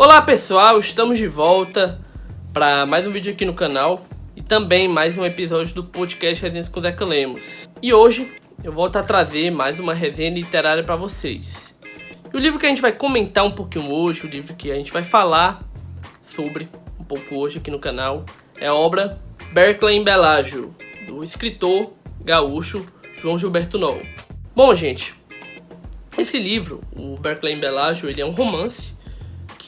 Olá pessoal, estamos de volta para mais um vídeo aqui no canal e também mais um episódio do podcast Resenhas com Zeca Lemos. E hoje eu volto a trazer mais uma resenha literária para vocês. E o livro que a gente vai comentar um pouquinho hoje, o livro que a gente vai falar sobre um pouco hoje aqui no canal, é a obra Berkeley Belágio, do escritor gaúcho João Gilberto Noll. Bom, gente, esse livro, o Berkeley Belágio, ele é um romance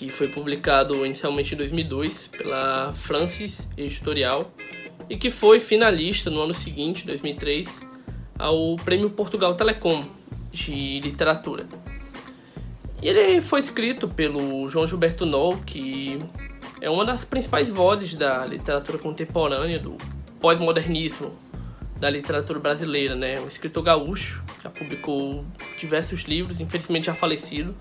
que foi publicado inicialmente em 2002 pela Francis Editorial e que foi finalista no ano seguinte, 2003, ao Prêmio Portugal Telecom de Literatura. E ele foi escrito pelo João Gilberto Noll, que é uma das principais vozes da literatura contemporânea, do pós-modernismo da literatura brasileira, né? Um escritor gaúcho, já publicou diversos livros, infelizmente já falecido,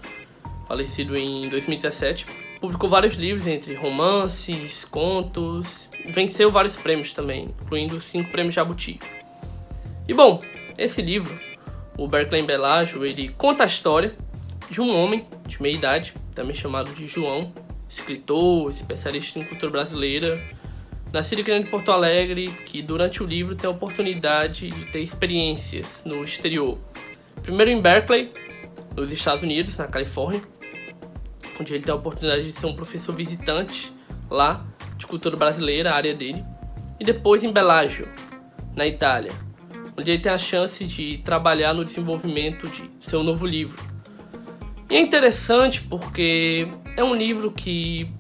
falecido em 2017. Publicou vários livros, entre romances, contos. Venceu vários prêmios também, incluindo cinco prêmios Jabuti. E bom, esse livro, o Berkeley Belágio, ele conta a história de um homem de meia idade, também chamado de João, escritor, especialista em cultura brasileira, nascido e criado em Porto Alegre, que durante o livro tem a oportunidade de ter experiências no exterior. Primeiro em Berkeley, nos Estados Unidos, na Califórnia, onde ele tem a oportunidade de ser um professor visitante lá de cultura brasileira, a área dele, e depois em Belágio, na Itália, onde ele tem a chance de trabalhar no desenvolvimento de seu novo livro. E é interessante porque é um livro que,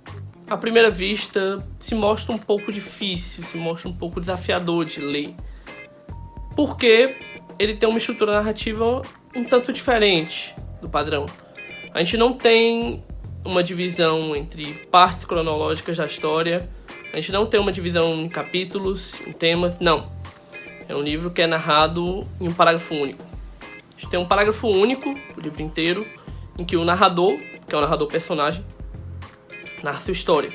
à primeira vista, se mostra um pouco difícil, se mostra um pouco desafiador de ler. Porque ele tem uma estrutura narrativa um tanto diferente do padrão. A gente não tem uma divisão entre partes cronológicas da história. A gente não tem uma divisão em capítulos, em temas, não. É um livro que é narrado em um parágrafo único. A gente tem um parágrafo único, o livro inteiro, em que o narrador, que é o narrador personagem, narra sua história.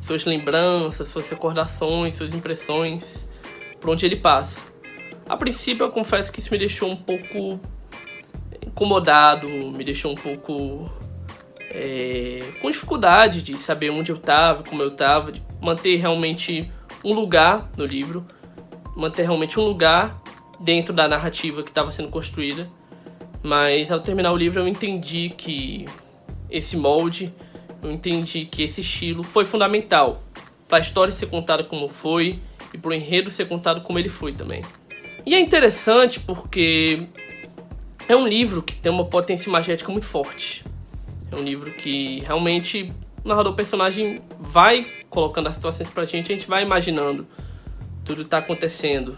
Suas lembranças, suas recordações, suas impressões, por onde ele passa. A princípio, eu confesso que isso me deixou um pouco incomodado, me deixou um pouco é, com dificuldade de saber onde eu estava, como eu estava, de manter realmente um lugar no livro, manter realmente um lugar dentro da narrativa que estava sendo construída. Mas ao terminar o livro eu entendi que esse molde, eu entendi que esse estilo foi fundamental para a história ser contada como foi e para o enredo ser contado como ele foi também. E é interessante porque é um livro que tem uma potência imagética muito forte. É um livro que realmente o narrador personagem vai colocando as situações pra gente, a gente vai imaginando tudo que tá acontecendo.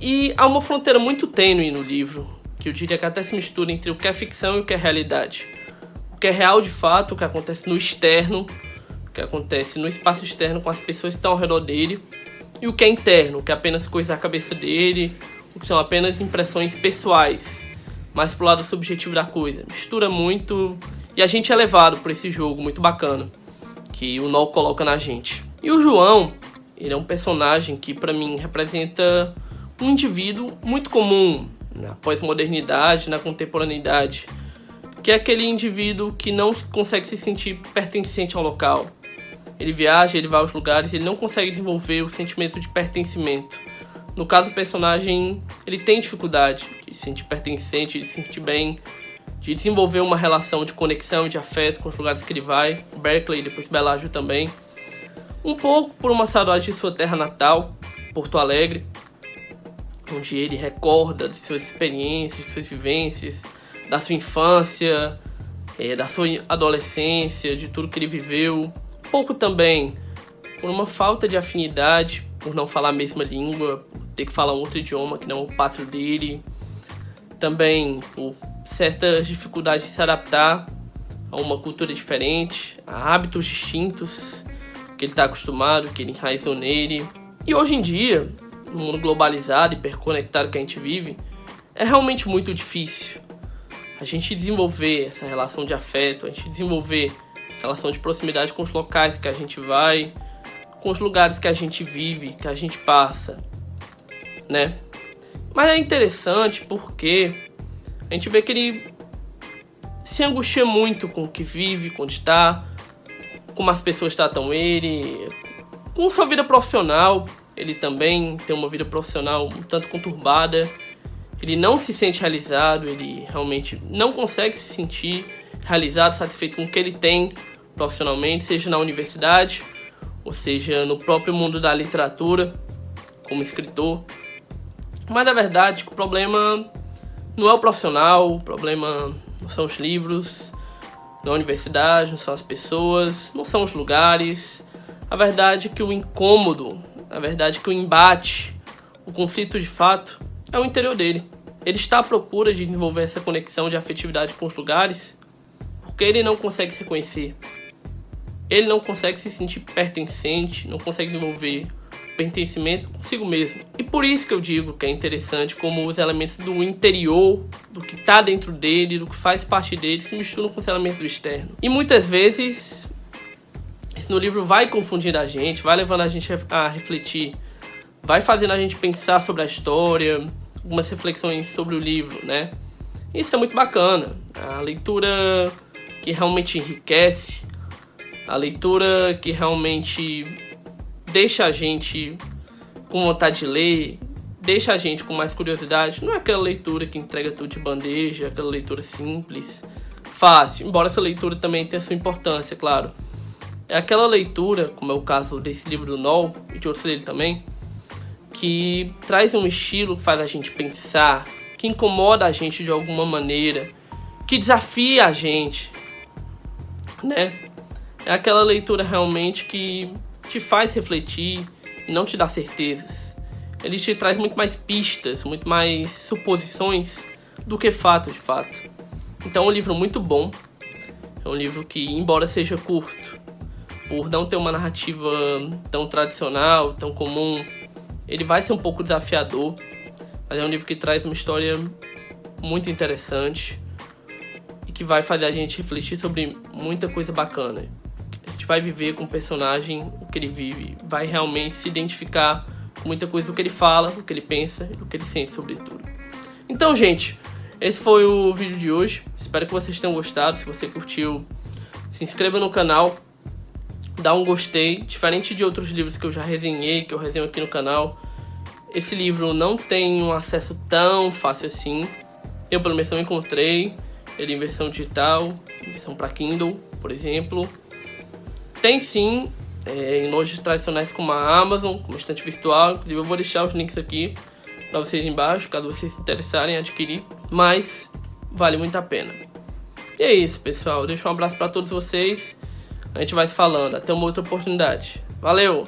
E há uma fronteira muito tênue no livro, que eu diria que até se mistura entre o que é ficção e o que é realidade. O que é real de fato, o que acontece no externo, o que acontece no espaço externo com as pessoas que estão ao redor dele, e o que é interno, o que é apenas coisa da cabeça dele, o que são apenas impressões pessoais, mais pro lado subjetivo da coisa. Mistura muito e a gente é levado por esse jogo muito bacana que o Nol coloca na gente. E o João, ele é um personagem que para mim representa um indivíduo muito comum na pós-modernidade, na contemporaneidade, que é aquele indivíduo que não consegue se sentir pertencente ao local. Ele viaja, ele vai aos lugares, ele não consegue desenvolver o sentimento de pertencimento. No caso, o personagem ele tem dificuldade de se sentir pertencente, de se sentir bem de desenvolver uma relação de conexão e de afeto com os lugares que ele vai, Berkeley, depois Belágio também. Um pouco por uma saudade de sua terra natal, Porto Alegre, onde ele recorda de suas experiências, de suas vivências, da sua infância, é, da sua adolescência, de tudo que ele viveu. Um pouco também por uma falta de afinidade, por não falar a mesma língua, por ter que falar um outro idioma que não o pátrio dele. Também por certas dificuldades de se adaptar a uma cultura diferente, a hábitos distintos que ele está acostumado, que ele enraizou nele. E hoje em dia, no mundo globalizado e hiperconectado que a gente vive, é realmente muito difícil a gente desenvolver essa relação de afeto, a gente desenvolver relação de proximidade com os locais que a gente vai, com os lugares que a gente vive, que a gente passa, né? Mas é interessante porque a gente vê que ele se angustia muito com o que vive, com onde está, como as pessoas tratam ele, com sua vida profissional. Ele também tem uma vida profissional um tanto conturbada. Ele não se sente realizado, ele realmente não consegue se sentir realizado, satisfeito com o que ele tem profissionalmente, seja na universidade, ou seja no próprio mundo da literatura, como escritor. Mas na verdade, o problema não é o profissional, o problema não são os livros, não é a universidade, não são as pessoas, não são os lugares. A verdade é que o incômodo, a verdade é que o embate, o conflito de fato é o interior dele. Ele está à procura de desenvolver essa conexão de afetividade com os lugares porque ele não consegue se reconhecer. Ele não consegue se sentir pertencente, não consegue desenvolver pertencimento consigo mesmo. E por isso que eu digo que é interessante como os elementos do interior, do que está dentro dele, do que faz parte dele, se misturam com os elementos do externo. E muitas vezes isso no livro vai confundindo a gente, vai levando a gente a refletir, vai fazendo a gente pensar sobre a história, algumas reflexões sobre o livro, né? Isso é muito bacana. A leitura que realmente enriquece, a leitura que realmente deixa a gente com vontade de ler, deixa a gente com mais curiosidade. Não é aquela leitura que entrega tudo de bandeja, aquela leitura simples, fácil, embora essa leitura também tenha sua importância, claro. É aquela leitura, como é o caso desse livro do Noll e de outros dele também, que traz um estilo que faz a gente pensar, que incomoda a gente de alguma maneira, que desafia a gente, né? É aquela leitura realmente que te faz refletir e não te dá certezas. Ele te traz muito mais pistas, muito mais suposições do que fato de fato. Então é um livro muito bom. É um livro que, embora seja curto, por não ter uma narrativa tão tradicional, tão comum, ele vai ser um pouco desafiador, mas é um livro que traz uma história muito interessante e que vai fazer a gente refletir sobre muita coisa bacana. Vai viver com o personagem o que ele vive, vai realmente se identificar com muita coisa do que ele fala, do que ele pensa e do que ele sente, sobretudo. Então, gente, esse foi o vídeo de hoje. Espero que vocês tenham gostado. Se você curtiu, se inscreva no canal, dá um gostei, diferente de outros livros que eu já resenhei, que eu resenho aqui no canal. Esse livro não tem um acesso tão fácil assim. Eu pelo menos não encontrei ele em versão digital, em versão para Kindle, por exemplo. Tem sim é, em lojas tradicionais como a Amazon, como estante virtual. Inclusive eu vou deixar os links aqui para vocês embaixo, caso vocês se interessarem em adquirir. Mas vale muito a pena. E é isso, pessoal. Deixo um abraço para todos vocês. A gente vai se falando. Até uma outra oportunidade. Valeu!